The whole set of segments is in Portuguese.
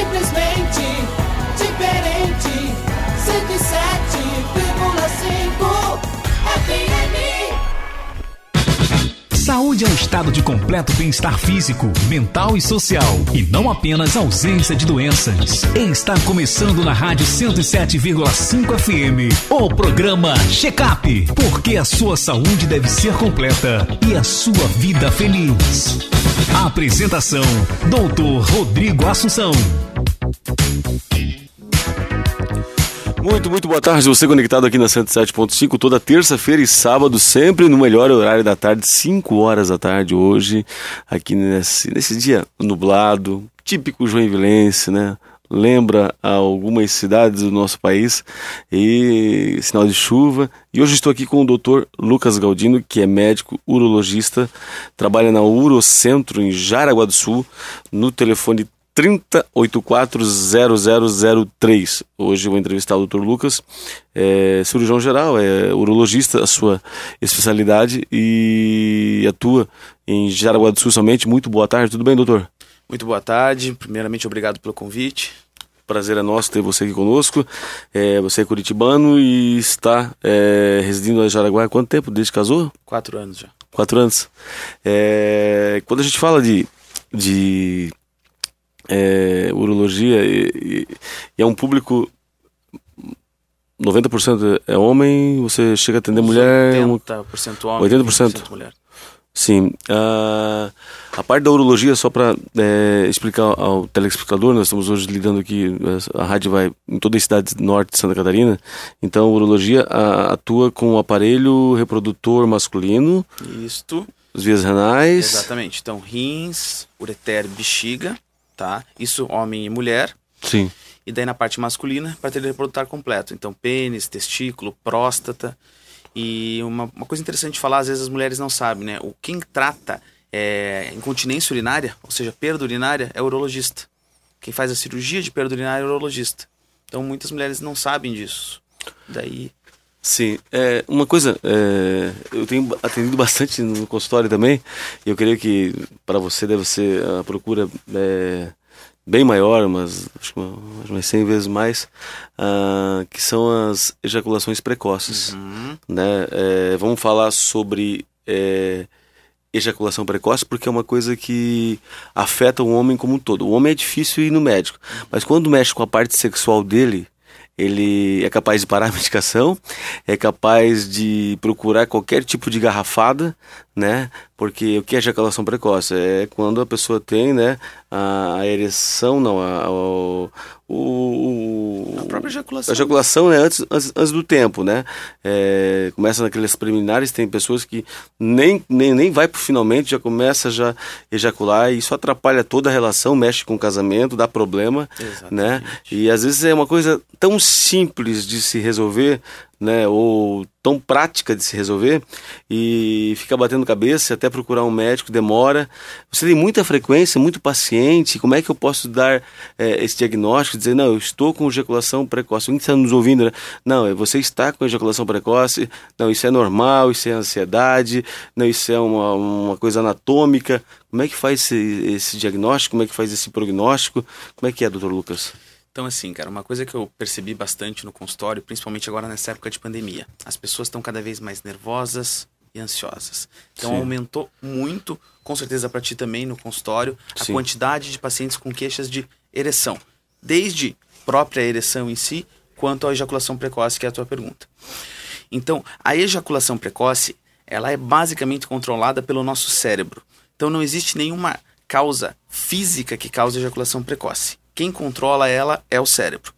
Simplesmente diferente. 107,5 FM. Saúde é um estado de completo bem-estar físico, mental e social, e não apenas ausência de doenças. Está começando na Rádio 107,5 FM o programa Check Up, porque a sua saúde deve ser completa e a sua vida feliz. Apresentação: Doutor Rodrigo Assunção. Muito, muito boa tarde. Você conectado aqui na 107.5 toda terça-feira e sábado, sempre no melhor horário da tarde, 5 horas da tarde hoje, aqui nesse, nesse dia nublado, típico joinvilense, né? Lembra algumas cidades do nosso país e sinal de chuva. E hoje estou aqui com o Dr. Lucas Galdino, que é médico urologista, trabalha na Urocentro em Jaraguá do Sul, no telefone 30840003. Hoje eu vou entrevistar o Dr. Lucas, é cirurgião geral, é urologista, a sua especialidade e atua em Jaraguá do Sul somente. Muito boa tarde, tudo bem, doutor? Muito boa tarde. Primeiramente, obrigado pelo convite. Prazer é nosso ter você aqui conosco. É, você é curitibano e está é, residindo em Jaraguá há quanto tempo? Desde que casou? Quatro anos já. Quatro anos. É, quando a gente fala de, de é, urologia e, e, é um público 90% é homem, você chega a atender mulher... 80% homem, 80%. 20% mulher. Sim. Uh, a parte da urologia, só para é, explicar ao telespectador, nós estamos hoje lidando aqui, a rádio vai em toda a cidade norte de Santa Catarina, então a urologia a, atua com o aparelho reprodutor masculino. Isto. Os vias renais. Exatamente. Então, rins, ureter, bexiga, tá? Isso homem e mulher. Sim. E daí na parte masculina, aparelho reprodutor completo. Então, pênis, testículo, próstata. E uma, uma coisa interessante de falar, às vezes as mulheres não sabem, né? O quem trata é, incontinência urinária, ou seja, perda urinária, é urologista. Quem faz a cirurgia de perda urinária é urologista. Então muitas mulheres não sabem disso. Daí. Sim, é, uma coisa, é, eu tenho atendido bastante no consultório também, e eu creio que para você deve ser a procura é, bem maior, mas acho que umas 100 vezes mais, uh, que são as ejaculações precoces. Uhum. Né? É, vamos falar sobre é, ejaculação precoce porque é uma coisa que afeta o homem como um todo. O homem é difícil ir no médico, mas quando mexe com a parte sexual dele, ele é capaz de parar a medicação, é capaz de procurar qualquer tipo de garrafada, né? Porque o que é ejaculação precoce? É quando a pessoa tem, né, a, ereção, não, a, a, o, o, a própria ejaculação. A ejaculação, né, antes, antes, antes do tempo, né? É, começa naqueles preliminares, tem pessoas que nem, nem, nem vai pro finalmente, já começa já ejacular e isso atrapalha toda a relação, mexe com o casamento, dá problema, Exatamente. né? E às vezes é uma coisa tão simples de se resolver, né, ou tão prática de se resolver e fica batendo cabeça até procurar um médico demora. Você tem muita frequência, muito paciente. Como é que eu posso dar é, esse diagnóstico? Dizer, não, eu estou com ejaculação precoce. Alguém está nos ouvindo, né? Não, é, você está com ejaculação precoce. Não, isso é normal, isso é ansiedade. Não, isso é uma, uma coisa anatômica. Como é que faz esse, esse diagnóstico? Como é que faz esse prognóstico? Como é que é, doutor Lucas? Então, assim, cara, uma coisa que eu percebi bastante no consultório, principalmente agora nessa época de pandemia, as pessoas estão cada vez mais nervosas e ansiosas. Então, Sim. aumentou muito, com certeza para ti também no consultório, a Sim. quantidade de pacientes com queixas de ereção, desde própria ereção em si, quanto a ejaculação precoce, que é a tua pergunta. Então, a ejaculação precoce, ela é basicamente controlada pelo nosso cérebro. Então, não existe nenhuma causa física que cause ejaculação precoce. Quem controla ela é o cérebro.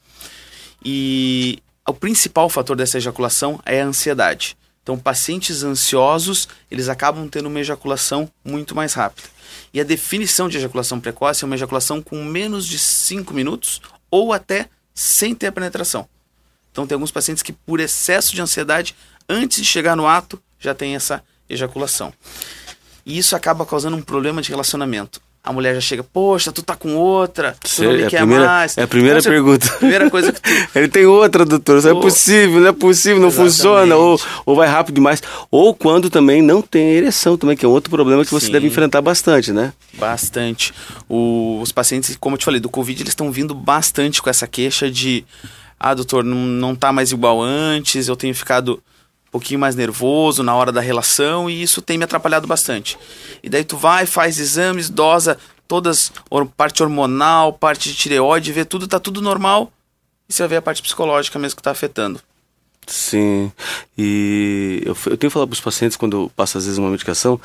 E o principal fator dessa ejaculação é a ansiedade. Então, pacientes ansiosos, eles acabam tendo uma ejaculação muito mais rápida. E a definição de ejaculação precoce é uma ejaculação com menos de 5 minutos ou até sem ter a penetração. Então, tem alguns pacientes que, por excesso de ansiedade, antes de chegar no ato, já tem essa ejaculação. E isso acaba causando um problema de relacionamento. A mulher já chega, poxa, tu tá com outra, tu Cê- não me é quer primeira- mais. é a primeira cer- pergunta. Primeira coisa que tu... Ele tem outra, doutor. Isso é possível, não é possível, não Exatamente. funciona. Ou, ou vai rápido demais. Ou quando também não tem ereção também, que é outro problema que você Sim. deve enfrentar bastante, né? Bastante. O- os pacientes, como eu te falei, do Covid, eles estão vindo bastante com essa queixa de ah, doutor, não, não tá mais igual antes, eu tenho ficado pouquinho mais nervoso na hora da relação e isso tem me atrapalhado bastante. E daí tu vai, faz exames, dosa todas, parte hormonal, parte de tireoide, vê tudo, tá tudo normal. E você ver a parte psicológica mesmo que tá afetando. Sim. E eu, eu tenho falar para os pacientes quando eu passo às vezes uma medicação.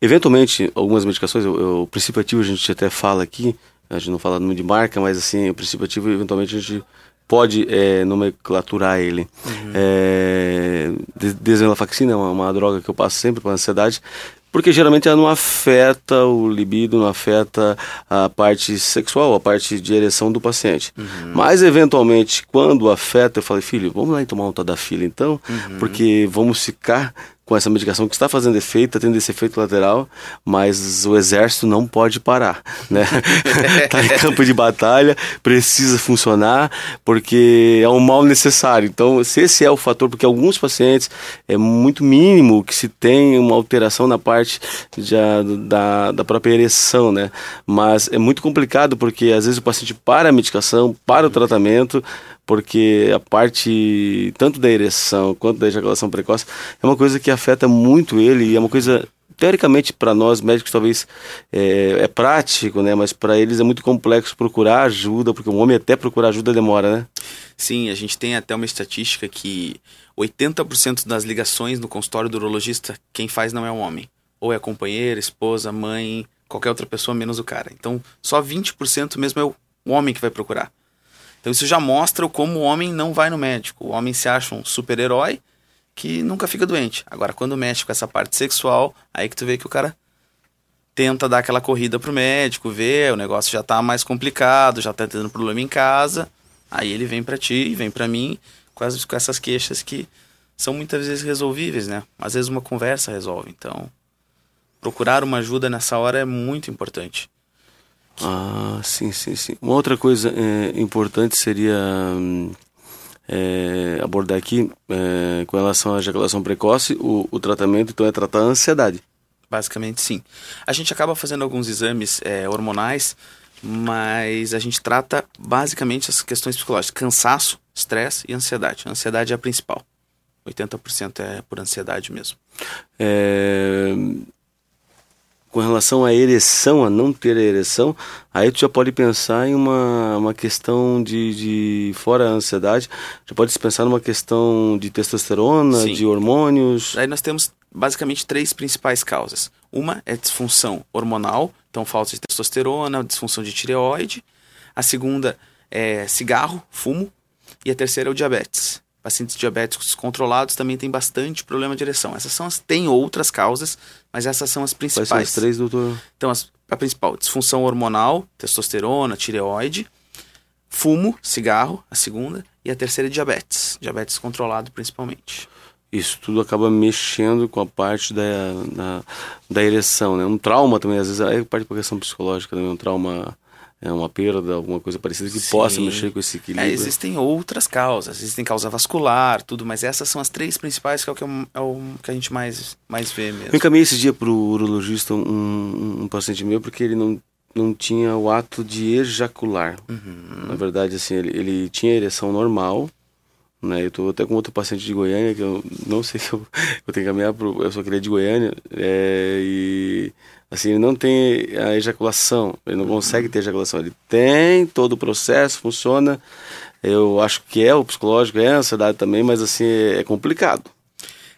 Eventualmente, algumas medicações, eu- eu- o princípio ativo a gente até fala aqui, a gente não fala nome de marca, mas assim, o princípio ativo eventualmente a gente pode é, nomenclaturar ele. É, de- Desvenlafaxina é uma, uma droga que eu passo sempre para ansiedade, porque geralmente ela não afeta o libido, não afeta a parte sexual, a parte de ereção do paciente. Mas, eventualmente, quando afeta, eu falei, filho, vamos lá e tomar um Tadafila então, porque vamos ficar com essa medicação que está fazendo efeito, está tendo esse efeito lateral, mas o exército não pode parar, né? tá em campo de batalha, precisa funcionar, porque é um mal necessário. Então, se esse é o fator, porque alguns pacientes é muito mínimo que se tem uma alteração na parte já da, da própria ereção, né? Mas é muito complicado porque às vezes o paciente para a medicação, para o tratamento, porque a parte tanto da ereção quanto da ejaculação precoce é uma coisa que afeta muito ele e é uma coisa teoricamente para nós médicos talvez é, é prático, né? Mas para eles é muito complexo procurar ajuda, porque um homem até procurar ajuda demora, né? Sim, a gente tem até uma estatística que 80% das ligações no consultório do urologista, quem faz não é o homem. Ou é companheira, esposa, mãe, qualquer outra pessoa menos o cara. Então, só 20% mesmo é o homem que vai procurar. Então, isso já mostra como o homem não vai no médico. O homem se acha um super-herói que nunca fica doente. Agora, quando mexe com essa parte sexual, aí que tu vê que o cara tenta dar aquela corrida pro médico, vê, o negócio já tá mais complicado, já tá tendo problema em casa. Aí ele vem pra ti, vem pra mim, com, as- com essas queixas que são muitas vezes resolvíveis, né? Às vezes uma conversa resolve. Então, procurar uma ajuda nessa hora é muito importante. Ah, sim, sim, sim. Uma outra coisa é, importante seria hum, é, abordar aqui é, com relação à ejaculação precoce, o, o tratamento então é tratar a ansiedade. Basicamente, sim. A gente acaba fazendo alguns exames é, hormonais, mas a gente trata basicamente as questões psicológicas: cansaço, estresse e ansiedade. A ansiedade é a principal. 80% é por ansiedade mesmo. É, com relação à ereção, a não ter a ereção, aí tu já pode pensar em uma, uma questão de, de, fora a ansiedade, já pode pensar numa questão de testosterona, Sim. de hormônios. Aí nós temos basicamente três principais causas. Uma é disfunção hormonal, então falta de testosterona, disfunção de tireoide. A segunda é cigarro, fumo. E a terceira é o diabetes. Pacientes diabéticos controlados também têm bastante problema de ereção. Essas são as. Tem outras causas, mas essas são as Quais principais. são as três, doutor? Então, as- a principal, disfunção hormonal, testosterona, tireoide, fumo, cigarro, a segunda, e a terceira é diabetes. Diabetes controlado principalmente. Isso tudo acaba mexendo com a parte da, da, da ereção, né? Um trauma também, às vezes, aí parte da questão psicológica, né? Um trauma, é uma perda, alguma coisa parecida que Sim. possa mexer com esse É, equilíbrio. existem outras causas, existem causa vascular, tudo, mas essas são as três principais que é o que, é o- é o que a gente mais, mais vê mesmo. Eu encaminhei esse dia pro urologista um, um, um paciente meu porque ele não, não tinha o ato de ejacular. Uhum. Na verdade, assim, ele, ele tinha ereção normal, né? Eu tô até com outro paciente de Goiânia que eu não sei se eu, eu tenho que caminhar pro... Eu só queria de Goiânia é, e... Assim, ele não tem a ejaculação, ele não consegue ter ejaculação. Ele tem todo o processo, funciona. Eu acho que é o psicológico, é a ansiedade também, mas assim, é complicado.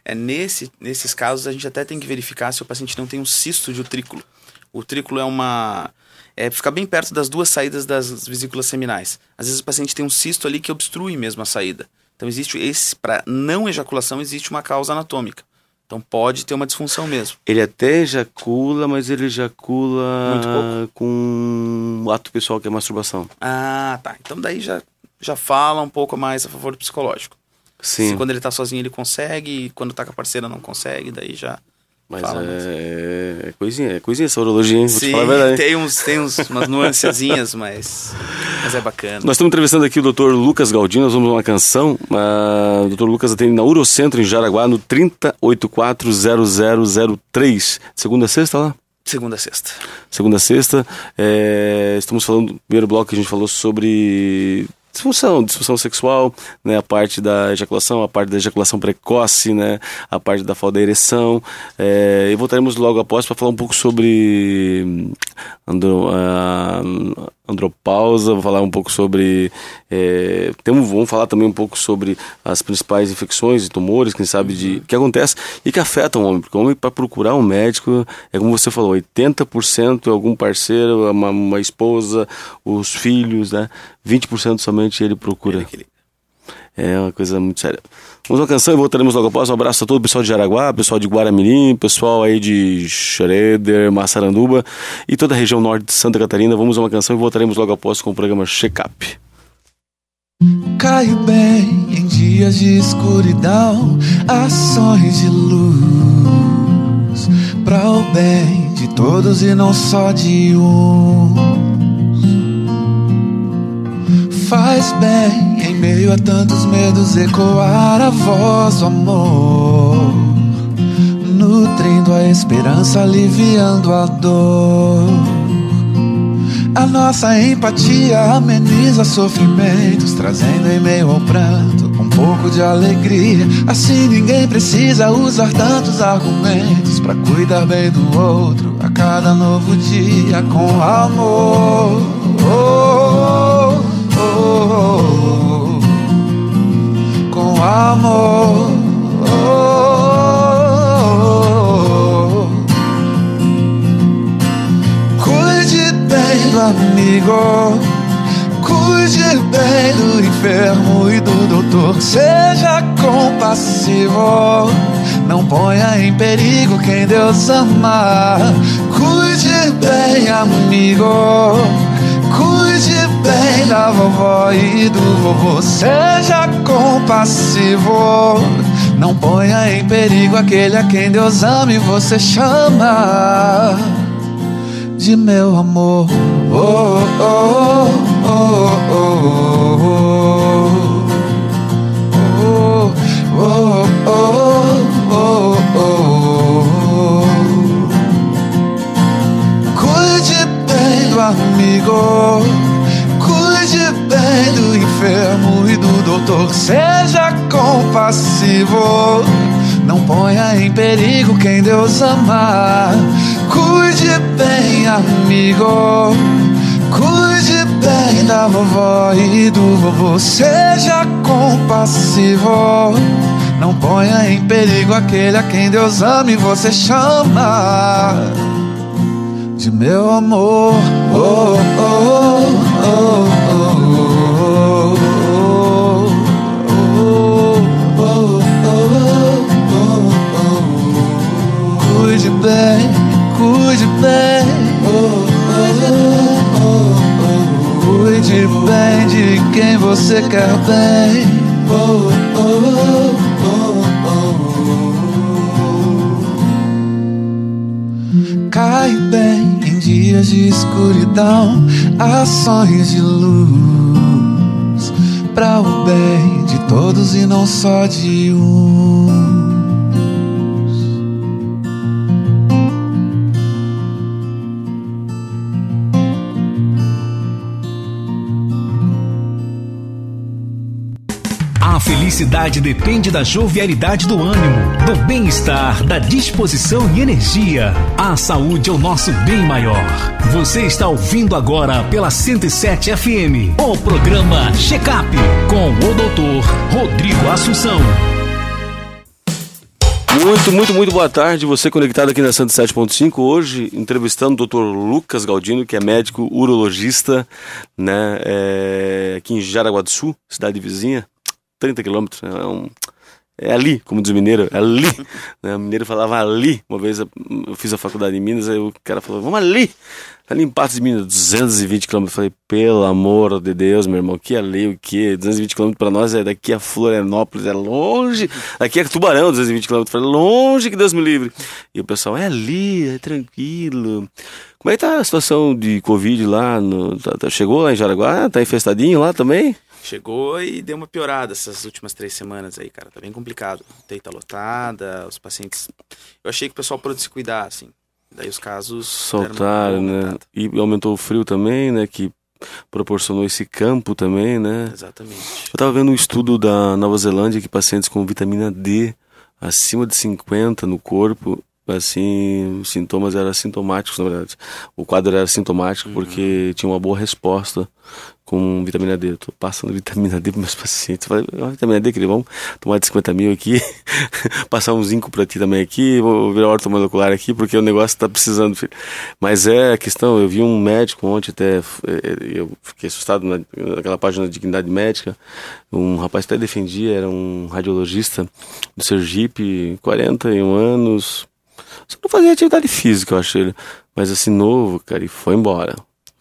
É nesse, nesses casos a gente até tem que verificar se o paciente não tem um cisto de utrículo. O utrículo é uma é fica bem perto das duas saídas das vesículas seminais. Às vezes o paciente tem um cisto ali que obstrui mesmo a saída. Então existe esse para não ejaculação existe uma causa anatômica. Então pode ter uma disfunção mesmo. Ele até ejacula, mas ele ejacula com um ato pessoal que é masturbação. Ah, tá. Então daí já já fala um pouco mais a favor do psicológico. Sim. Se quando ele tá sozinho ele consegue, quando tá com a parceira não consegue, daí já Mas Fala, mas- é, é coisinha, é coisinha essa urologia, hein? Sim, tem, uns, tem uns, umas nuancezinhas, mas, mas é bacana. Nós estamos entrevistando aqui o Dr. Lucas Galdino, nós vamos uma canção. ah, o Dr. Lucas atende na Urocentro, em Jaraguá, no 30840003. Segunda a sexta lá? Segunda a sexta. Segunda a sexta. É, estamos falando, no primeiro bloco que a gente falou sobre disfunção, disfunção sexual, né, a parte da ejaculação, a parte da ejaculação precoce, né, a parte da falta da ereção. É, e voltaremos logo após para falar um pouco sobre hum, andro, ah, andropausa, vou falar um pouco sobre. É, temos, vamos falar também um pouco sobre as principais infecções e tumores, quem sabe, de que acontece e que afetam o homem, porque o homem, para procurar um médico, é como você falou, 80% é algum parceiro, uma, uma esposa, os filhos, né? 20% somente ele procura. Aquele- É uma coisa muito séria. Vamos uma canção e voltaremos logo após. Um abraço a todo o pessoal de Jaraguá, pessoal de Guaramirim, pessoal aí de Schroeder, Massaranduba e toda a região norte de Santa Catarina. Vamos a uma canção e voltaremos logo após com o programa Check Up. Caio bem em dias de escuridão, ações de luz, para o bem de todos e não só de um. Faz bem em meio a tantos medos ecoar a voz do amor, nutrindo a esperança, aliviando a dor. A nossa empatia ameniza sofrimentos, trazendo em meio ao pranto um pouco de alegria. Assim ninguém precisa usar tantos argumentos para cuidar bem do outro a cada novo dia com amor. Bem do enfermo e do doutor. Seja compassivo, não ponha em perigo quem Deus ama. Cuide bem, amigo, cuide bem da vovó e do vovô. Seja compassivo. Não ponha em perigo aquele a quem Deus ama e você chama de meu amor. Oh, oh, oh, Cuide bem do amigo, cuide bem do enfermo e do doutor. Seja compassivo. Não ponha em perigo quem Deus ama. Cuide bem, amigo da vovó e do vovô. Seja compassivo. Não ponha em perigo aquele a quem Deus ama e você chama de meu amor. Oh, oh, oh, cuide bem, cuide bem. Cuide bem de quem você quer bem. Cai bem em dias de escuridão, ações de luz, para o bem de todos e não só de um. Felicidade depende da jovialidade do ânimo, do bem-estar, da disposição e energia. A saúde é o nosso bem maior. Você está ouvindo agora pela 107 FM o programa Check Up com o doutor Rodrigo Assunção. Muito, muito, muito boa tarde. Você conectado aqui na 107.5. Hoje, entrevistando o Dr. Lucas Galdino, que é médico urologista, né, é, aqui em Jaraguá do Sul, cidade vizinha, 30 quilômetros. né, É um, é ali, como diz o mineiro, é ali. né? O mineiro falava ali. Uma vez eu fiz a faculdade em Minas, aí o cara falou, vamos ali. Ali em Patos de Minas, 220 quilômetros. Eu falei, pelo amor de Deus, meu irmão, que ali, o que? 220 quilômetros pra nós é daqui a Florianópolis, é longe. Daqui a Tubarão, 220 quilômetros. Falei, longe que Deus me livre. E o pessoal, é ali, é tranquilo. Como é que tá a situação de Covid lá? No, tá- tá- chegou lá em Jaraguá? Tá infestadinho lá também? Chegou e deu uma piorada essas últimas três semanas aí, cara. Tá bem complicado. A UTI tá lotada, os pacientes. Eu achei que o pessoal parou de se cuidar, assim. Daí os casos. Soltaram, né? E aumentou o frio também, né? Que proporcionou esse campo também, né? Exatamente. Eu tava vendo um estudo da Nova Zelândia que pacientes com vitamina D acima de 50 no corpo, assim, os sintomas eram assintomáticos, na verdade. O quadro era assintomático porque tinha uma boa resposta com vitamina D. Eu tô passando vitamina D para meus pacientes. Eu Falei, "Ó, vitamina D, querido, vamos tomar de 50 mil aqui, passar um zinco para ti também aqui, vou virar ortomolecular aqui, porque o negócio tá precisando, filho. Mas é a questão, eu vi um médico ontem até, eh, eu fiquei assustado na- naquela página de Dignidade Médica, um rapaz até defendia, era um radiologista do Sergipe, 41 anos, só não fazia atividade física, eu acho ele, mas assim, novo, cara, e foi embora.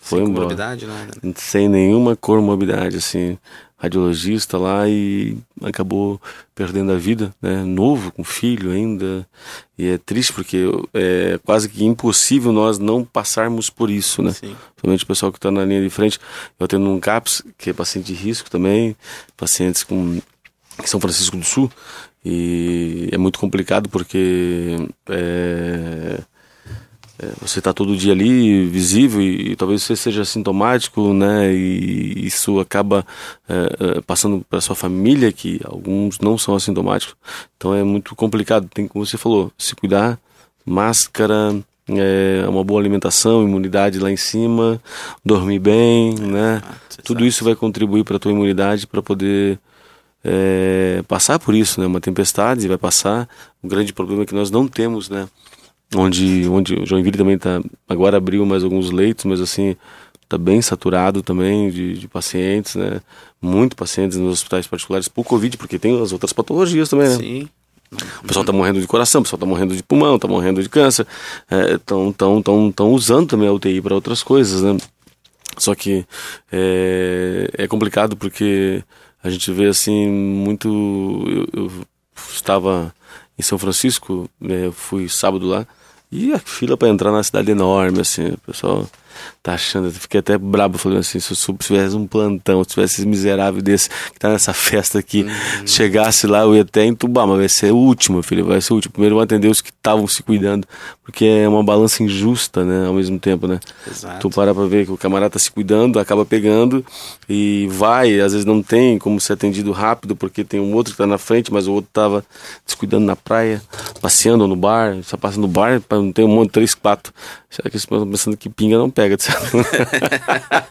Foi Sem embora comorbidade, né? sem nenhuma comorbidade, assim, radiologista lá e acabou perdendo a vida, né, novo, com filho ainda, e é triste porque é quase que impossível nós não passarmos por isso, né, Sim. principalmente o pessoal que está na linha de frente, eu tenho um CAPS, que é paciente de risco também, pacientes com São Francisco do Sul, e é muito complicado porque é, você está todo dia ali visível e, talvez você seja sintomático, né? E isso acaba é, é, passando para sua família que alguns não são assintomáticos. Então é muito complicado. Tem como você falou, se cuidar, máscara, é, uma boa alimentação, imunidade lá em cima, dormir bem, né? Exato, Tudo isso vai contribuir para a tua imunidade para poder é, passar por isso, né? Uma tempestade vai passar. O grande problema é que nós não temos, né? Onde, onde o Joinville também tá agora abriu mais alguns leitos, mas assim tá bem saturado também de, de pacientes, né? Muito pacientes nos hospitais particulares por Covid, porque tem as outras patologias também, né? Sim. O pessoal tá morrendo de coração, o pessoal tá morrendo de pulmão, tá morrendo de câncer, estão tão, tão, tão usando também a UTI para outras coisas, né? Só que é, é complicado porque a gente vê assim muito. Eu, eu estava em São Francisco, eu fui sábado lá, e a fila para entrar na cidade é enorme, assim, o pessoal tá achando, eu fiquei até brabo falando assim, se eu tivesse um plantão, se tivesse esse miserável desse que tá nessa festa aqui, se chegasse lá, eu ia até entubar, mas vai ser o último, filho, vai ser o último. Primeiro vão atender os que estavam se cuidando, porque é uma balança injusta, né, ao mesmo tempo, né? Exato. Tu para pra ver que o camarada tá se cuidando, acaba pegando e vai, às vezes não tem como ser atendido rápido, porque tem um outro que tá na frente, mas o outro tava descuidando na praia, passeando no bar, só passa no bar, não tem um monte, três, quatro. Será que eles estão pensando que pinga não pega?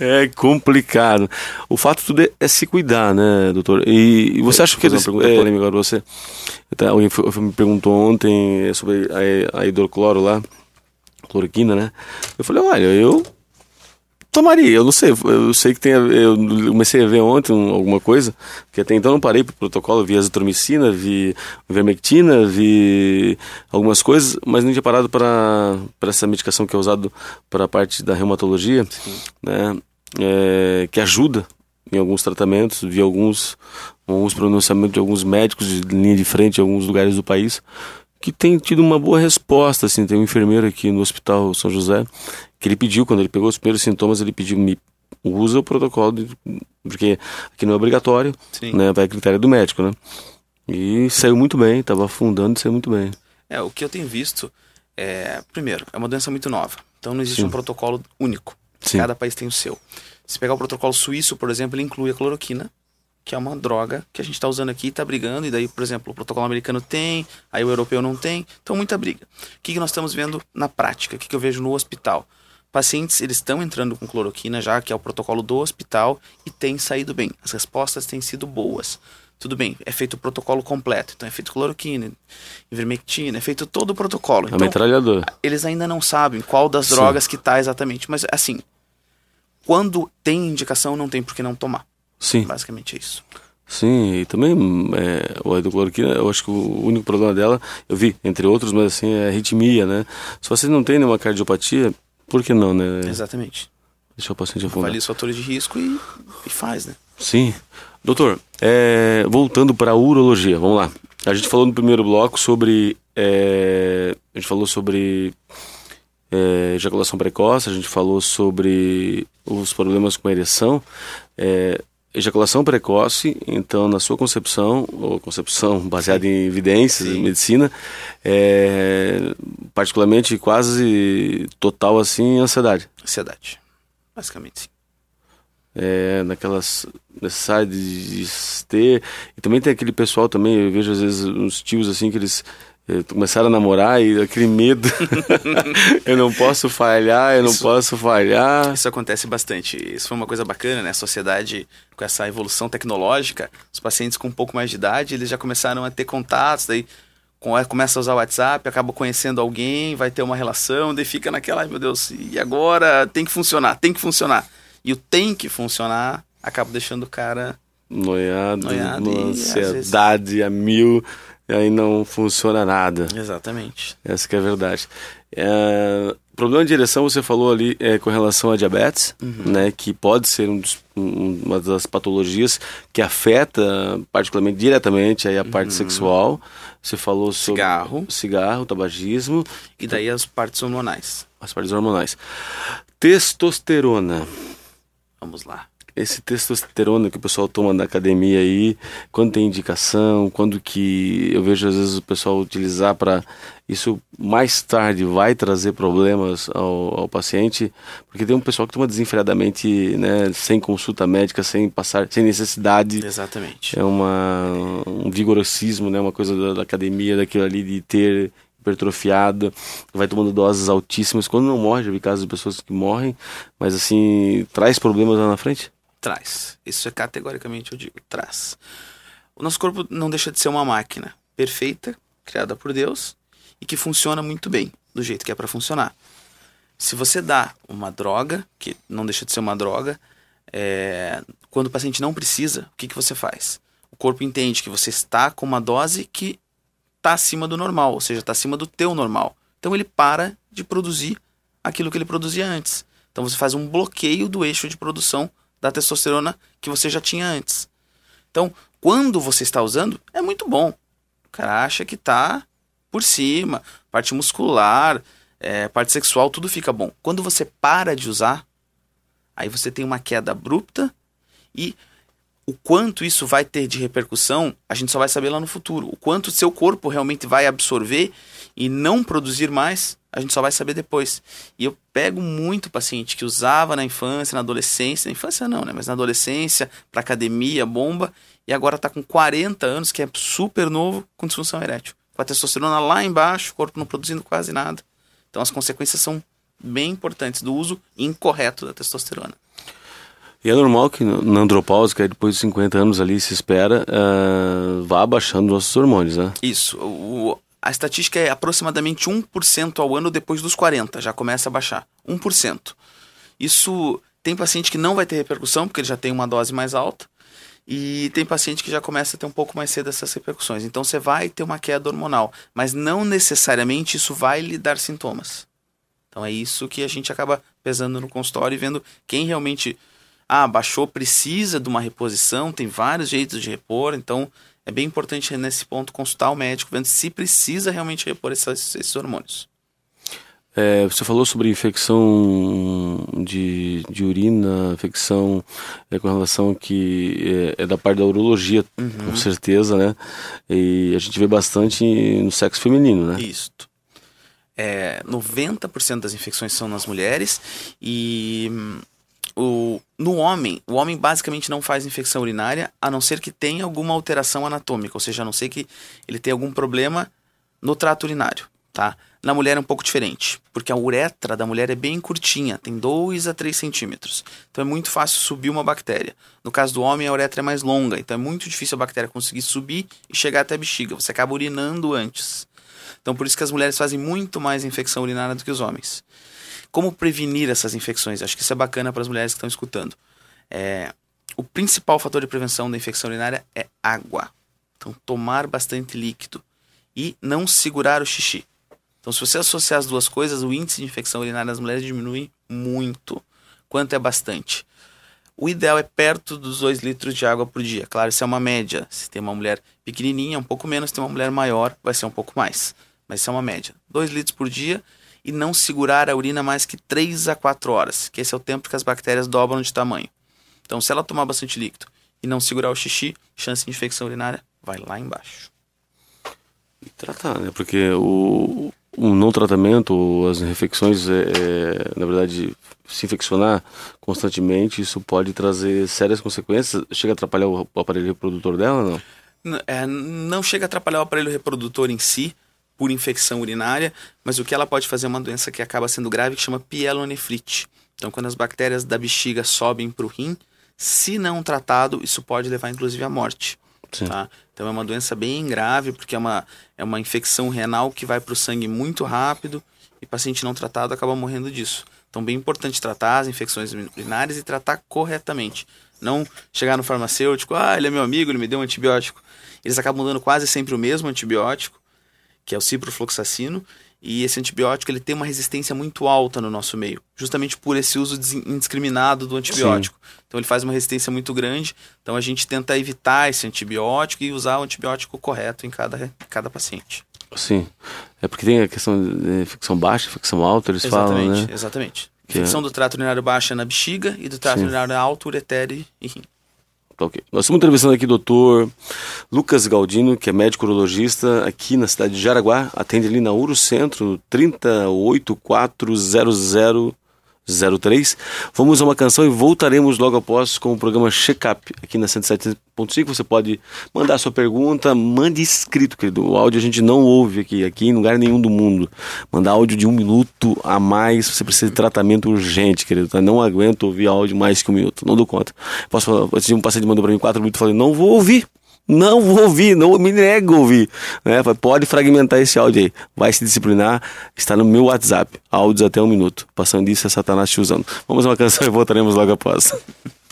é complicado. O fato de tudo é, é se cuidar, né, doutor? E, e você acha que... Uma pergunta é- polêmica agora você. Tá, Alguém foi- foi- me perguntou ontem sobre a, a hidrocloro lá, cloroquina, né? Eu falei, olha, eu tomaria, eu não sei, eu sei que tem, eu comecei a ver ontem um- alguma coisa, que até então não parei pro protocolo, vi azitromicina, vi vermectina, vi algumas coisas, mas não tinha parado para essa medicação que é usado para a parte da reumatologia, né? É, que ajuda em alguns tratamentos, vi alguns alguns pronunciamentos de alguns médicos de linha de frente em alguns lugares do país que tem tido uma boa resposta, assim, tem um enfermeiro aqui no Hospital São José que ele pediu, quando ele pegou os primeiros sintomas, ele pediu, me usa o protocolo, de- porque aqui não é obrigatório, Sim. né, vai a critério do médico, né, e saiu muito bem, estava afundando e saiu muito bem. É, o que eu tenho visto é, primeiro, é uma doença muito nova. Então não existe Sim. um protocolo único. Sim. Cada país tem o seu. Se pegar o protocolo suíço, por exemplo, ele inclui a cloroquina, que é uma droga que a gente está usando aqui e está brigando. E daí, por exemplo, o protocolo americano tem, aí o europeu não tem. Então, muita briga. O que, que nós estamos vendo na prática? O que, que eu vejo no hospital? Pacientes, eles estão entrando com cloroquina já, que é o protocolo do hospital, e tem saído bem. As respostas têm sido boas. Tudo bem, é feito o protocolo completo. Então, é feito cloroquina, ivermectina, é feito todo o protocolo. É Então, metralhadora. eles ainda não sabem qual das Sim. drogas que tá exatamente. Mas, assim, quando tem indicação, não tem por que não tomar. Sim, Basicamente é isso. Sim, e também é, a hidrocloroquina, eu acho que o único problema dela, eu vi, entre outros, mas assim, é a arritmia, né? Se você não tem nenhuma cardiopatia, por que não, né? Exatamente. Deixa o paciente afundar. Avalia os fatores de risco e, e faz, né? Sim. Doutor, é, voltando para a urologia, vamos lá. A gente falou no primeiro bloco sobre. é, a gente falou sobre é, ejaculação precoce, a gente falou sobre os problemas com a ereção. É, ejaculação precoce, então, na sua concepção, ou concepção baseada em evidências, em medicina, é, particularmente quase total assim, ansiedade. Ansiedade. Basicamente, sim. é, naquelas necessidade de, de ter e também tem aquele pessoal também eu vejo às vezes uns tios assim que eles eh, começaram a namorar e aquele medo eu não posso falhar eu não Isso- posso falhar Isso acontece bastante. Isso foi uma coisa bacana, né? A sociedade, com essa evolução tecnológica, os pacientes com um pouco mais de idade, eles já começaram a ter contatos, daí com- começa a usar o WhatsApp, acaba conhecendo alguém, vai ter uma relação, daí fica naquela, meu Deus, e agora tem que funcionar, tem que funcionar. E o tem que funcionar acaba deixando o cara. noiado, Noiado e, ansiedade a mil e aí não funciona nada Exatamente. essa que é a verdade É, problema de ereção você falou ali é, com relação a diabetes Uhum. né que pode ser um dos- um- uma das patologias que afeta particularmente diretamente aí a parte sexual você falou sobre Uhum. Cigarro. cigarro tabagismo E daí as partes hormonais. as partes hormonais testosterona Vamos lá. Esse testosterona que o pessoal toma na academia aí, quando tem indicação, quando que eu vejo às vezes o pessoal utilizar para isso mais tarde vai trazer problemas ao, ao paciente, porque tem um pessoal que toma desenfreadamente, né, sem consulta médica, sem passar, sem necessidade. Exatamente. É uma um vigorosismo, né, uma coisa da, da academia, daquilo ali de ter hipertrofiado, vai tomando doses altíssimas, quando não morre, já vi casos de pessoas que morrem, mas assim, traz problemas lá na frente? Traz. Isso é categoricamente eu digo, traz. O nosso corpo não deixa de ser uma máquina perfeita, criada por Deus e que funciona muito bem, do jeito que é para funcionar. Se você dá uma droga, que não deixa de ser uma droga, é, quando o paciente não precisa, o que, que você faz? O corpo entende que você está com uma dose que está acima do normal, ou seja, está acima do teu normal. Então ele para de produzir aquilo que ele produzia antes. Então você faz um bloqueio do eixo de produção da testosterona que você já tinha antes. Então, quando você está usando, é muito bom. O cara acha que está por cima, parte muscular, é, parte sexual, tudo fica bom. Quando você para de usar, aí você tem uma queda abrupta e o quanto isso vai ter de repercussão, a gente só vai saber lá no futuro. O quanto seu corpo realmente vai absorver e não produzir mais, a gente só vai saber depois. E eu pego muito paciente que usava na infância, na adolescência, na infância não, né? Mas na adolescência, para academia, bomba, e agora tá com 40 anos, que é super novo, com disfunção erétil. Com a testosterona lá embaixo, o corpo não produzindo quase nada. Então as consequências são bem importantes do uso incorreto da testosterona. E é normal que na andropausa, que é depois de 50 anos ali se espera, ah, vá abaixando nossos hormônios, né? Isso. O, a estatística é aproximadamente 1% ao ano depois dos 40, já começa a baixar. 1%. Isso tem paciente que não vai ter repercussão, porque ele já tem uma dose mais alta. E tem paciente que já começa a ter um pouco mais cedo essas repercussões. Então você vai ter uma queda hormonal, mas não necessariamente isso vai lhe dar sintomas. Então é isso que a gente acaba pesando no consultório e vendo quem realmente ah, baixou, precisa de uma reposição, tem vários jeitos de repor, então é bem importante nesse ponto consultar o médico vendo se precisa realmente repor essas- esses hormônios. É, você falou sobre infecção de, de urina, infecção é, com relação que é, é da parte da urologia, com certeza, né? E a gente vê bastante no sexo feminino, né? Isto. É, 90% das infecções são nas mulheres e hum, o, no homem, o homem basicamente não faz infecção urinária a não ser que tenha alguma alteração anatômica, ou seja, a não ser que ele tenha algum problema no trato urinário, tá? Na mulher é um pouco diferente, porque a uretra da mulher é bem curtinha, tem 2 a 3 centímetros. Então é muito fácil subir uma bactéria. No caso do homem, a uretra é mais longa, então é muito difícil a bactéria conseguir subir e chegar até a bexiga. Você acaba urinando antes. Então por isso que as mulheres fazem muito mais infecção urinária do que os homens. Como prevenir essas infecções? Acho que isso é bacana para as mulheres que estão escutando. É, o principal fator de prevenção da infecção urinária é água. Então, tomar bastante líquido e não segurar o xixi. Então, se você associar as duas coisas, o índice de infecção urinária nas mulheres diminui muito. Quanto é bastante? O ideal é perto dos 2 litros de água por dia. Claro, isso é uma média. Se tem uma mulher pequenininha, um pouco menos. Se tem uma mulher maior, vai ser um pouco mais. Mas isso é uma média. 2 litros por dia e não segurar a urina mais que 3 a 4 horas, que esse é o tempo que as bactérias dobram de tamanho. Então, se ela tomar bastante líquido e não segurar o xixi, chance de infecção urinária vai lá embaixo. E tratar, né? Porque o, o não tratamento, as infecções, é, é, na verdade, se infeccionar constantemente, isso pode trazer sérias consequências. Chega a atrapalhar o, aparelho reprodutor dela, não? É, não chega a atrapalhar o aparelho reprodutor em si, por infecção urinária, mas o que ela pode fazer é uma doença que acaba sendo grave, que chama pielonefrite. Então, quando as bactérias da bexiga sobem para o rim, se não tratado, isso pode levar inclusive à morte. Tá? Então, é uma doença bem grave, porque é uma, é uma infecção renal que vai para o sangue muito rápido e paciente não tratado acaba morrendo disso. Então, bem importante tratar as infecções urinárias e tratar corretamente. Não chegar no farmacêutico, ah, ele é meu amigo, ele me deu um antibiótico. Eles acabam dando quase sempre o mesmo antibiótico, que é o ciprofloxacino, e esse antibiótico ele tem uma resistência muito alta no nosso meio, justamente por esse uso indiscriminado do antibiótico. Então ele faz uma resistência muito grande, então a gente tenta evitar esse antibiótico e usar o antibiótico correto em cada, em cada paciente. Sim. É porque tem a questão de infecção baixa, infecção alta, eles falam, exatamente, né? exatamente. Que Infecção do trato urinário baixa na bexiga e do trato Sim. urinário alto, ureter e e rim. Tá ok. Nós estamos entrevistando aqui o doutor Lucas Galdino, que é médico urologista aqui na cidade de Jaraguá, atende ali na Urocentro, 3840003. Vamos a uma canção e voltaremos logo após com o programa Checkup aqui na 107.5. Você pode mandar sua pergunta, mande escrito, querido. O áudio a gente não ouve aqui, aqui em lugar nenhum do mundo. Mandar áudio de um minuto a mais, você precisa de tratamento urgente, querido. Tá? Não aguento ouvir áudio mais que um minuto, não dou conta. Posso falar, um paciente mandou para mim quatro minutos e falei, não vou ouvir. Não vou ouvir, não me nego a ouvir. Né? Pode fragmentar esse áudio aí. Vai se disciplinar. Está no meu WhatsApp. Áudios até um minuto. Passando disso é Satanás te usando. Vamos a uma canção e voltaremos logo após.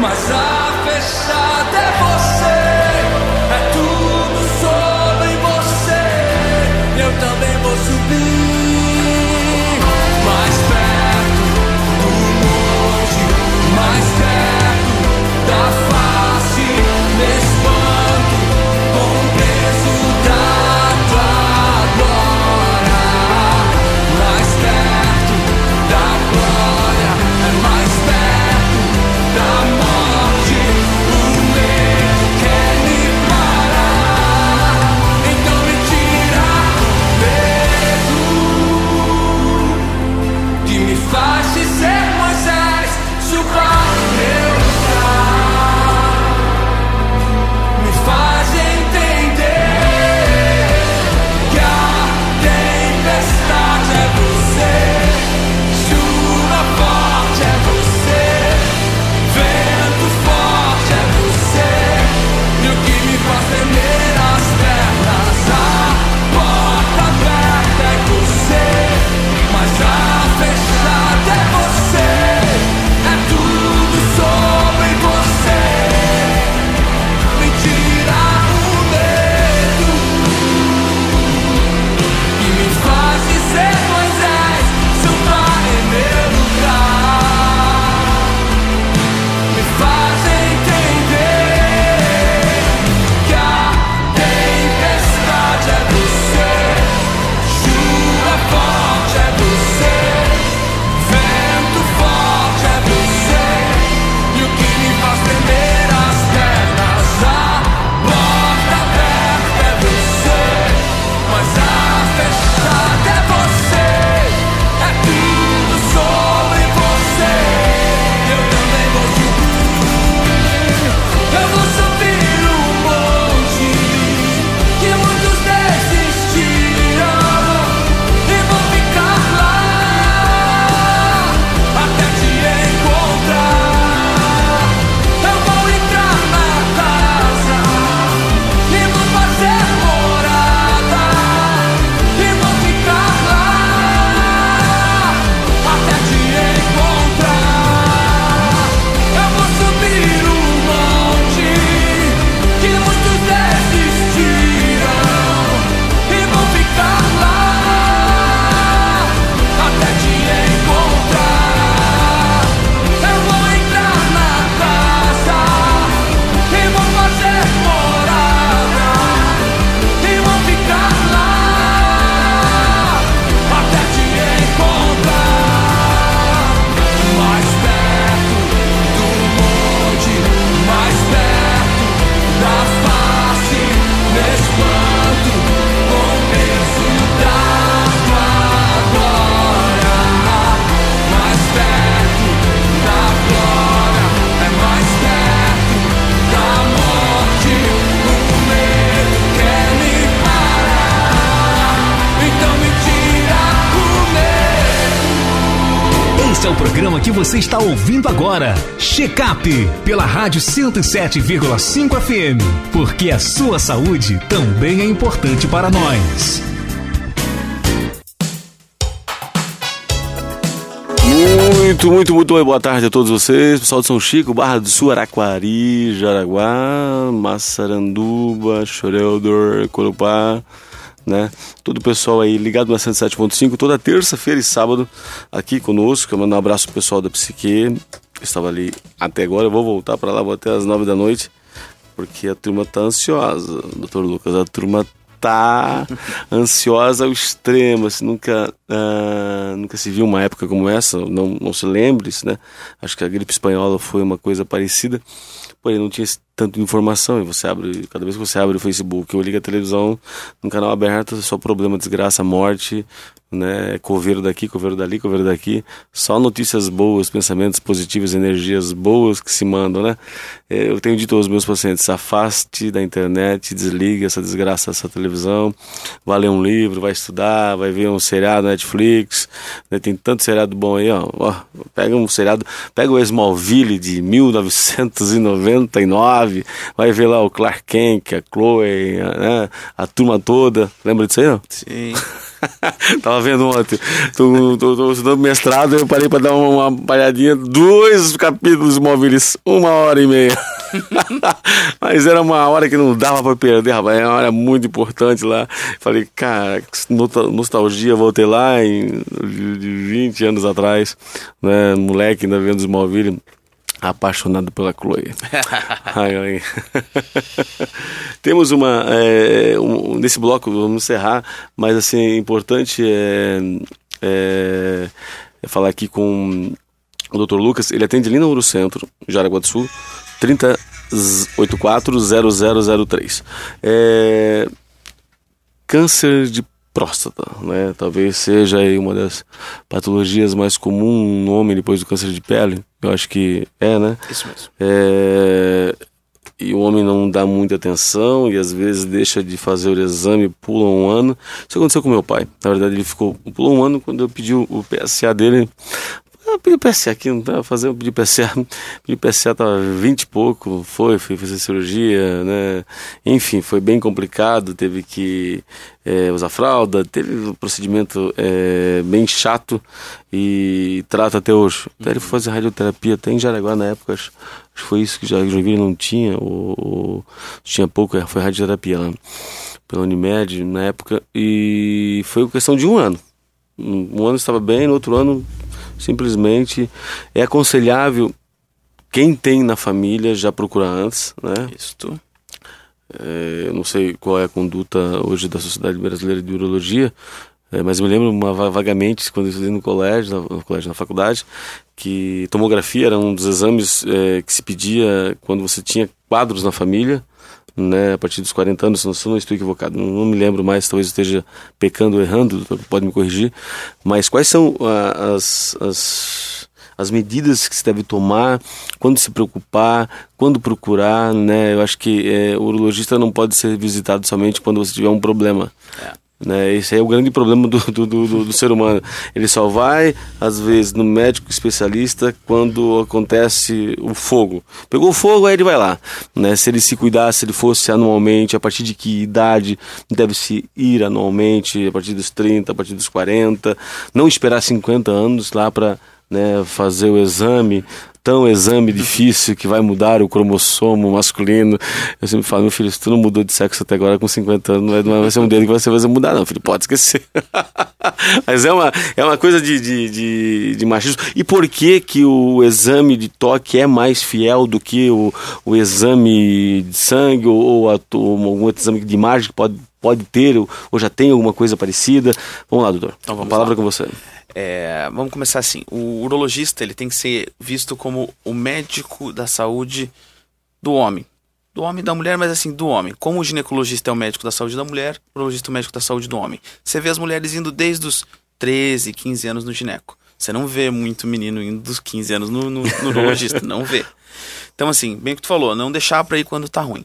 Μας άφησατε πως você está ouvindo agora. Check-up pela Rádio 107,5 FM. Porque a sua saúde também é importante para nós. Muito, muito, muito boa tarde a todos vocês. Pessoal de São Chico, Barra do Sul, Araquari, Jaraguá, Massaranduba, Choreldor, Corupá, né? Todo o pessoal aí ligado na 107.5, toda terça-feira e sábado aqui conosco. Eu mando um abraço pro pessoal da Psique. Estava ali até agora, eu vou voltar para lá, vou até as nove da noite, porque a turma tá ansiosa, doutor Lucas. A turma tá ansiosa ao extremo, assim, nunca, uh, nunca se viu uma época como essa, não, não se lembre, né? Acho que a gripe espanhola foi uma coisa parecida, porém não tinha tanta informação, e você abre, cada vez que você abre o Facebook ou liga a televisão, no canal aberto, só problema, desgraça, morte, né? Coveiro daqui, coveiro dali, coveiro daqui. Só notícias boas, pensamentos positivos, energias boas que se mandam, né? Eu tenho dito aos meus pacientes: afaste da internet, desligue essa desgraça essa televisão, vai ler um livro, vai estudar, vai ver um seriado na Netflix. Né? Tem tanto seriado bom aí, ó. ó. Pega um seriado, pega o Smallville de 1999, vai ver lá o Clark Kent, a Chloe, né? a turma toda. Lembra disso aí, não? Sim. Tava vendo ontem. Tô, tô, tô estudando mestrado, eu parei pra dar uma, uma palhadinha, dois capítulos móveis, uma hora e meia. Mas era uma hora que não dava pra perder, rapaz. É uma hora muito importante lá. Falei, cara, nostalgia, voltei lá em de 20 anos atrás, né? Moleque ainda vendo os móveis apaixonado pela Chloe. ai. Temos uma é, um, nesse bloco vamos encerrar, mas assim é importante é, é, é falar aqui com o Dr. Lucas. Ele atende ali no Urocentro, Jaraguá do Sul, 30840003. É, câncer de próstata, né? Talvez seja aí uma das patologias mais comuns no homem depois do câncer de pele. Eu acho que é, né? Isso mesmo. É... E o homem não dá muita atenção e às vezes deixa de fazer o exame, pula um ano. Isso aconteceu com meu pai. Na verdade, ele ficou pulou um ano quando eu pedi o PSA dele. Eu pedi PSA aqui, não estava fazendo, pedi PSA, pedi PSA, estava 20 e pouco, foi, fui fazer cirurgia, né? Enfim, foi bem complicado, teve que é, usar fralda, teve um procedimento é, bem chato e trata até hoje. Até ele foi fazer radioterapia até em Jaraguá na época, acho, acho que foi isso que Joinville não tinha, ou, ou tinha pouco, é, foi radioterapia lá pela Unimed na época e foi questão de um ano. Um ano estava bem, no outro ano simplesmente é aconselhável quem tem na família já procurar antes, né? Isto. É, eu não sei qual é a conduta hoje da Sociedade Brasileira de Urologia, é, mas me lembro uma, vagamente quando eu estudei no colégio, no colégio, na faculdade, que tomografia era um dos exames é, que se pedia quando você tinha quadros na família, né, a partir dos 40 anos, se não estou equivocado, não, me lembro mais, talvez esteja pecando errando, pode me corrigir, mas quais são uh, as, as, as medidas que se deve tomar, quando se preocupar, quando procurar, né, eu acho que é, o urologista não pode ser visitado somente quando você tiver um problema. É. Né? Esse é o grande problema do, do, do, do, ser humano. Ele só vai, às vezes, no médico especialista quando acontece o fogo. Pegou fogo, aí ele vai lá. Né? Se ele se cuidasse, se ele fosse anualmente, a partir de que idade deve-se ir anualmente, a partir dos 30, a partir dos 40, não esperar 50 anos lá para né, fazer o exame, tão exame difícil que vai mudar o cromossomo masculino. Eu sempre falo, meu filho, se tu não mudou de sexo até agora com 50 anos, não vai, ser um dedo que você vai mudar, não, filho, pode esquecer. Mas é uma, é uma coisa de, de, de, de, machismo. E por que que o exame de toque é mais fiel do que o, o exame de sangue ou, ou, ou algum outro exame de imagem que pode, pode ter ou, ou já tem alguma coisa parecida? Vamos lá, doutor. Então, vamos a palavra lá. com você. É, vamos começar assim. O urologista ele tem que ser visto como o médico da saúde do homem. Do homem e da mulher, mas assim, do homem. Como o ginecologista é o médico da saúde da mulher, o urologista é o médico da saúde do homem. Você vê as mulheres indo desde os 13, 15 anos no gineco. Você não vê muito menino indo dos 15 anos no, no, no urologista, não vê. Então, assim, bem que tu falou, não deixar para ir quando tá ruim.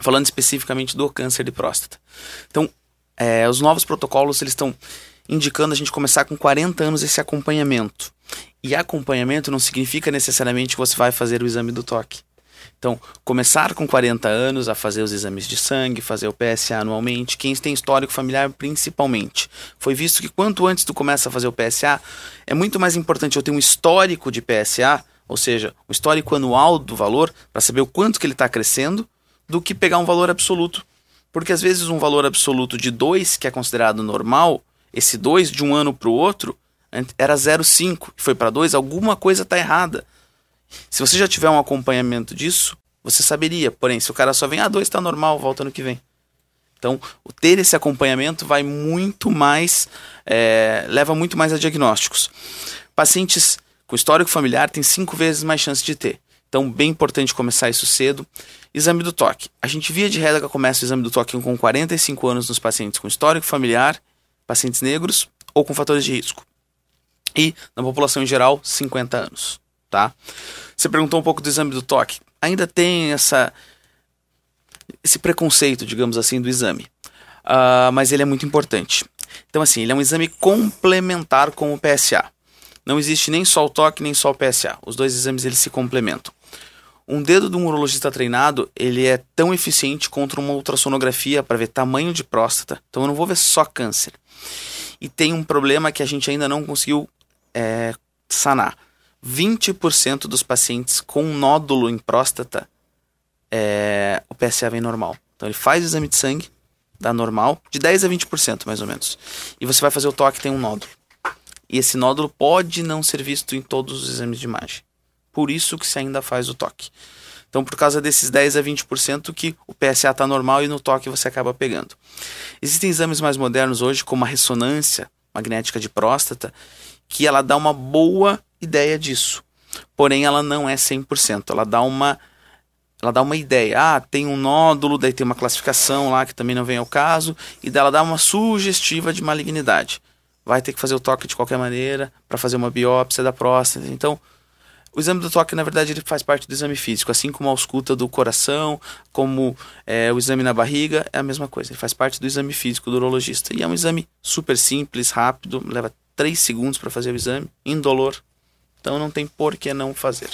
Falando especificamente do câncer de próstata. Então, é, os novos protocolos, eles estão indicando a gente começar com 40 anos esse acompanhamento. E acompanhamento não significa necessariamente que você vai fazer o exame do toque. Então, começar com 40 anos a fazer os exames de sangue, fazer o PSA anualmente, quem tem histórico familiar principalmente. Foi visto que quanto antes tu começa a fazer o PSA, é muito mais importante eu ter um histórico de PSA, ou seja, um histórico anual do valor, para saber o quanto que ele está crescendo, do que pegar um valor absoluto. Porque às vezes um valor absoluto de 2, que é considerado normal, esse 2 de um ano para o outro, era 0,5, foi para 2, alguma coisa está errada. Se você já tiver um acompanhamento disso, você saberia. Porém, se o cara só vem, ah, 2 está normal, volta no que vem. Então, ter esse acompanhamento vai muito mais, é, leva muito mais a diagnósticos. Pacientes com histórico familiar têm cinco vezes mais chance de ter. Então, bem importante começar isso cedo. Exame do toque. A gente, via de regra, começa o exame do toque com 45 anos nos pacientes com histórico familiar, pacientes negros ou com fatores de risco. E, na população em geral, 50 anos. Tá? Você perguntou um pouco do exame do toque. Ainda tem essa, esse preconceito, digamos assim, do exame. Uh, mas ele é muito importante. Então, assim, ele é um exame complementar com o PSA. Não existe nem só o toque, nem só o PSA. Os dois exames eles se complementam. Um dedo de um urologista treinado, ele é tão eficiente contra uma ultrassonografia para ver tamanho de próstata. Então eu não vou ver só câncer. E tem um problema que a gente ainda não conseguiu é, sanar. 20% dos pacientes com nódulo em próstata, é, o PSA vem normal. Então ele faz o exame de sangue, dá normal, de 10 a 20% mais ou menos. E você vai fazer o toque tem um nódulo. E esse nódulo pode não ser visto em todos os exames de imagem. Por isso que se ainda faz o toque. Então, por causa desses 10 a 20% que o PSA está normal e no toque você acaba pegando. Existem exames mais modernos hoje, como a ressonância magnética de próstata, que ela dá uma boa ideia disso. Porém, ela não é 100%. Ela dá uma ela dá uma ideia. Ah, tem um nódulo, daí tem uma classificação lá que também não vem ao caso, e dela dá uma sugestiva de malignidade. Vai ter que fazer o toque de qualquer maneira para fazer uma biópsia da próstata. Então, o exame do toque, na verdade, ele faz parte do exame físico, assim como a ausculta do coração, como é, o exame na barriga, é a mesma coisa. Ele faz parte do exame físico do urologista. E é um exame super simples, rápido, leva 3 segundos para fazer o exame, indolor. Então não tem por que não fazer.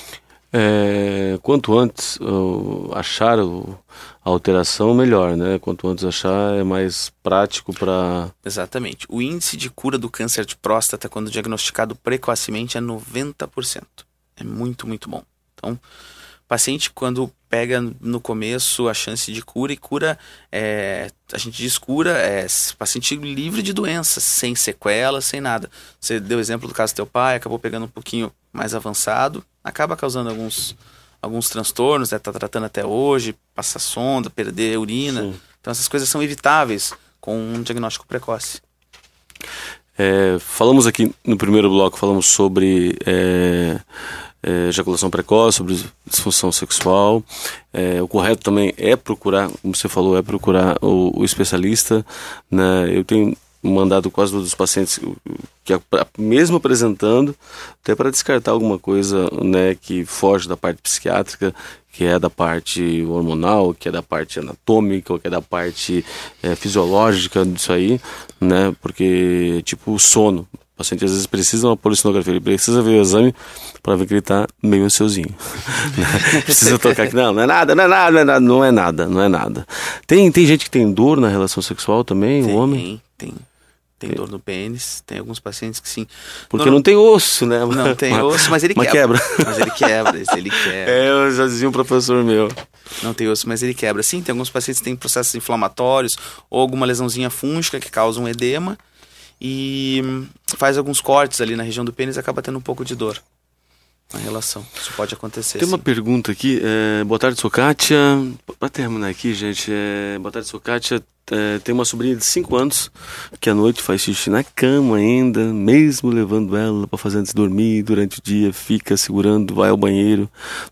É, quanto antes uh, achar o, a alteração, melhor, né? Quanto antes achar, é mais prático para. Exatamente. O índice de cura do câncer de próstata, quando diagnosticado precocemente, é 90%. É muito, muito bom. Então, paciente, quando pega no começo a chance de cura, e cura, é, a gente diz cura, é paciente livre de doenças, sem sequelas, sem nada. Você deu o exemplo do caso do teu pai, acabou pegando um pouquinho mais avançado, acaba causando alguns, alguns transtornos, né? Tá tratando até hoje, passar sonda, perder urina. Sim. Então essas coisas são evitáveis com um diagnóstico precoce. É, falamos aqui no primeiro bloco, falamos sobre é, é, ejaculação precoce, sobre disfunção sexual. É, o correto também é procurar, como você falou, é procurar o, o especialista. Né? Eu tenho mandado quase todos os pacientes que mesmo apresentando até para descartar alguma coisa né que foge da parte psiquiátrica que é da parte hormonal que é da parte anatômica que é da parte é, fisiológica disso aí né porque tipo o sono o paciente às vezes precisa de uma polissonografia, ele precisa ver o exame para ver que ele está meio ansiosinho. precisa tocar aqui, não, não é nada, não é nada, não é nada, não é nada, não é nada. Tem, tem gente que tem dor na relação sexual também, tem, o homem? Tem, tem dor no pênis, tem alguns pacientes que sim. Porque não, não tem osso, né? Não tem osso, mas ele mas quebra. quebra. Mas ele quebra, ele quebra. É, eu já dizia um professor meu. Não tem osso, mas ele quebra. Sim, tem alguns pacientes que têm processos inflamatórios ou alguma lesãozinha fúngica que causa um edema e faz alguns cortes ali na região do pênis acaba tendo um pouco de dor na relação. Isso pode acontecer. Tem sim. uma pergunta aqui. É, boa tarde, sou Kátia. Para terminar aqui, gente. É, boa tarde, sou Kátia. É, tem uma sobrinha de 5 anos que à noite faz xixi na cama ainda, mesmo levando ela para fazer antes de dormir. Durante o dia fica segurando, vai ao banheiro.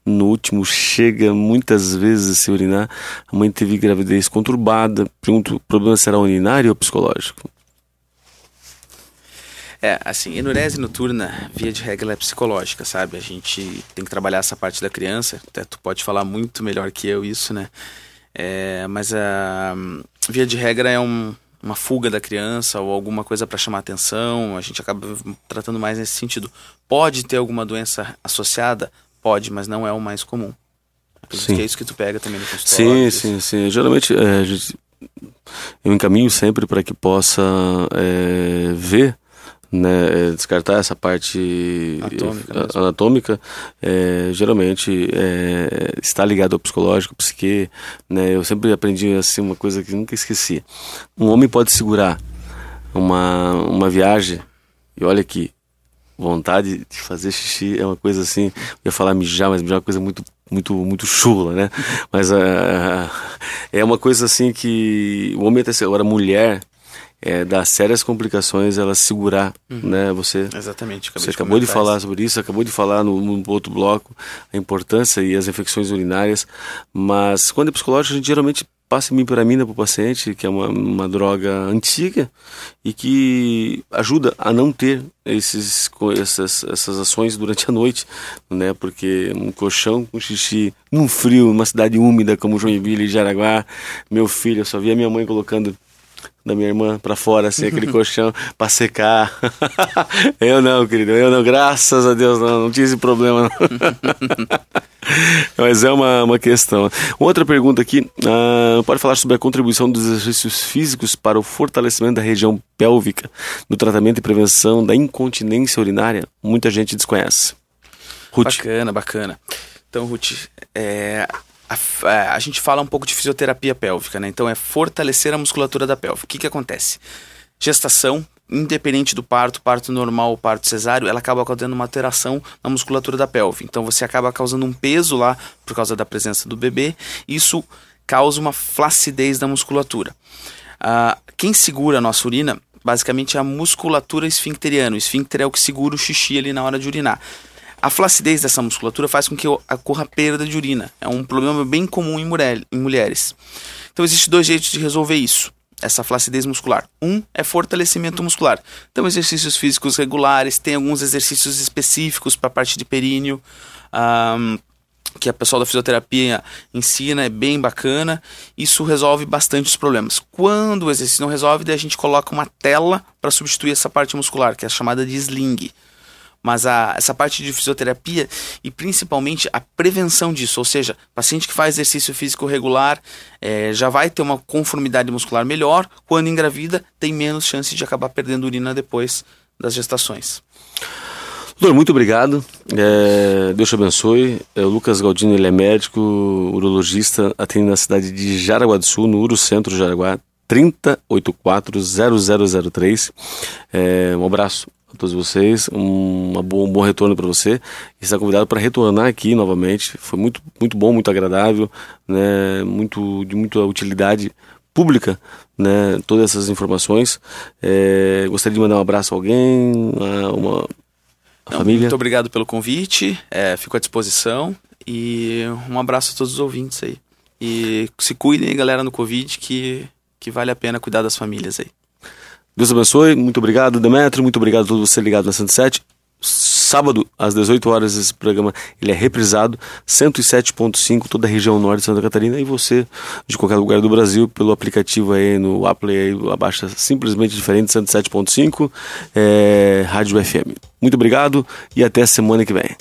No último, chega muitas vezes a se urinar. A mãe teve gravidez conturbada. Pergunto: o problema será urinário ou psicológico? É, assim, enurese noturna, via de regra, é psicológica, sabe? A gente tem que trabalhar essa parte da criança, até tu pode falar muito melhor que eu isso, né? É, mas a via de regra é um, uma fuga da criança ou alguma coisa para chamar atenção, a gente acaba tratando mais nesse sentido. Pode ter alguma doença associada? Pode, mas não é o mais comum. Acredito Sim. que é isso que tu pega também no consultório. Sim, sim, sim. Geralmente é, eu encaminho sempre para que possa é, ver, né, é, descartar essa parte Anatômica mesmo. anatômica. É, geralmente é, está ligado ao psicológico, ao psique. Né, eu sempre aprendi assim uma coisa que nunca esqueci. Um homem pode segurar uma, uma viagem e olha aqui. Vontade de fazer xixi é uma coisa assim. Eu ia falar mijar, mas mijar é uma coisa muito, muito, muito chula, né? Mas ah, é uma coisa assim que o homem até agora mulher é, dá sérias complicações ela segurar, né? Você Exatamente. acabei você acabou de falar isso. sobre isso, acabou de falar no, no outro bloco a importância e as infecções urinárias, mas quando é psicológico a gente geralmente passa mipiramina para o paciente, que é uma, uma droga antiga e que ajuda a não ter esses, essas, essas ações durante a noite, né? Porque um colchão com xixi num frio, numa cidade úmida como Joinville e Jaraguá, meu filho, eu só via minha mãe colocando da minha irmã pra fora, assim, aquele colchão pra secar. eu não, querido, eu não, graças a Deus não, não tinha esse problema. Mas é uma, uma questão. Outra pergunta aqui, ah, pode falar sobre a contribuição dos exercícios físicos para o fortalecimento da região pélvica no tratamento e prevenção da incontinência urinária? Muita gente desconhece. Ruth, Bacana, bacana. Então, Ruth, é, a, é, a gente fala um pouco de fisioterapia pélvica, né? Então, é fortalecer a musculatura da pelve. O que, que acontece? Gestação, independente do parto, parto normal ou parto cesáreo, ela acaba causando uma alteração na musculatura da pelve. Então, você acaba causando um peso lá por causa da presença do bebê. Isso causa uma flacidez da musculatura. Ah, quem segura a nossa urina, basicamente, é a musculatura esfincteriana. O esfíncter é o que segura o xixi ali na hora de urinar. A flacidez dessa musculatura faz com que ocorra perda de urina. É um problema bem comum em, mulher- em mulheres. Então, existem dois jeitos de resolver isso. Essa flacidez muscular. Um é fortalecimento muscular. Então, exercícios físicos regulares, tem alguns exercícios específicos para a parte de períneo. ahn, que a pessoal da fisioterapia ensina, é bem bacana. Isso resolve bastante os problemas. Quando o exercício não resolve, daí a gente coloca uma tela para substituir essa parte muscular, que é chamada de sling. Mas a, essa parte de fisioterapia e principalmente a prevenção disso, ou seja, paciente que faz exercício físico regular eh, já vai ter uma conformidade muscular melhor, quando engravida tem menos chance de acabar perdendo urina depois das gestações. Doutor, muito obrigado. É, Deus te abençoe. É, o Lucas Galdino ele é médico, urologista, atende na cidade de Jaraguá do Sul, no Urocentro Jaraguá, 3084-0003. É, um abraço a todos vocês, um, um bom retorno para você. E está convidado para retornar aqui novamente. Foi muito, muito bom, muito agradável, né? muito, de muita utilidade pública, né? Todas essas informações. É, gostaria de mandar um abraço a alguém, a uma a Não, família. Muito obrigado pelo convite, é, fico à disposição e um abraço a todos os ouvintes aí. E se cuidem, galera, no Covid, que, que vale a pena cuidar das famílias aí. Deus abençoe, muito obrigado, Demetrio, muito obrigado a todos você ligado na 107. Sábado, às 18 horas, esse programa ele é reprisado, 107.5, toda a região norte de Santa Catarina, e você, de qualquer lugar do Brasil, pelo aplicativo aí no Apple, aí, abaixa simplesmente diferente, 107.5, é, Rádio FM. Muito obrigado e até semana que vem.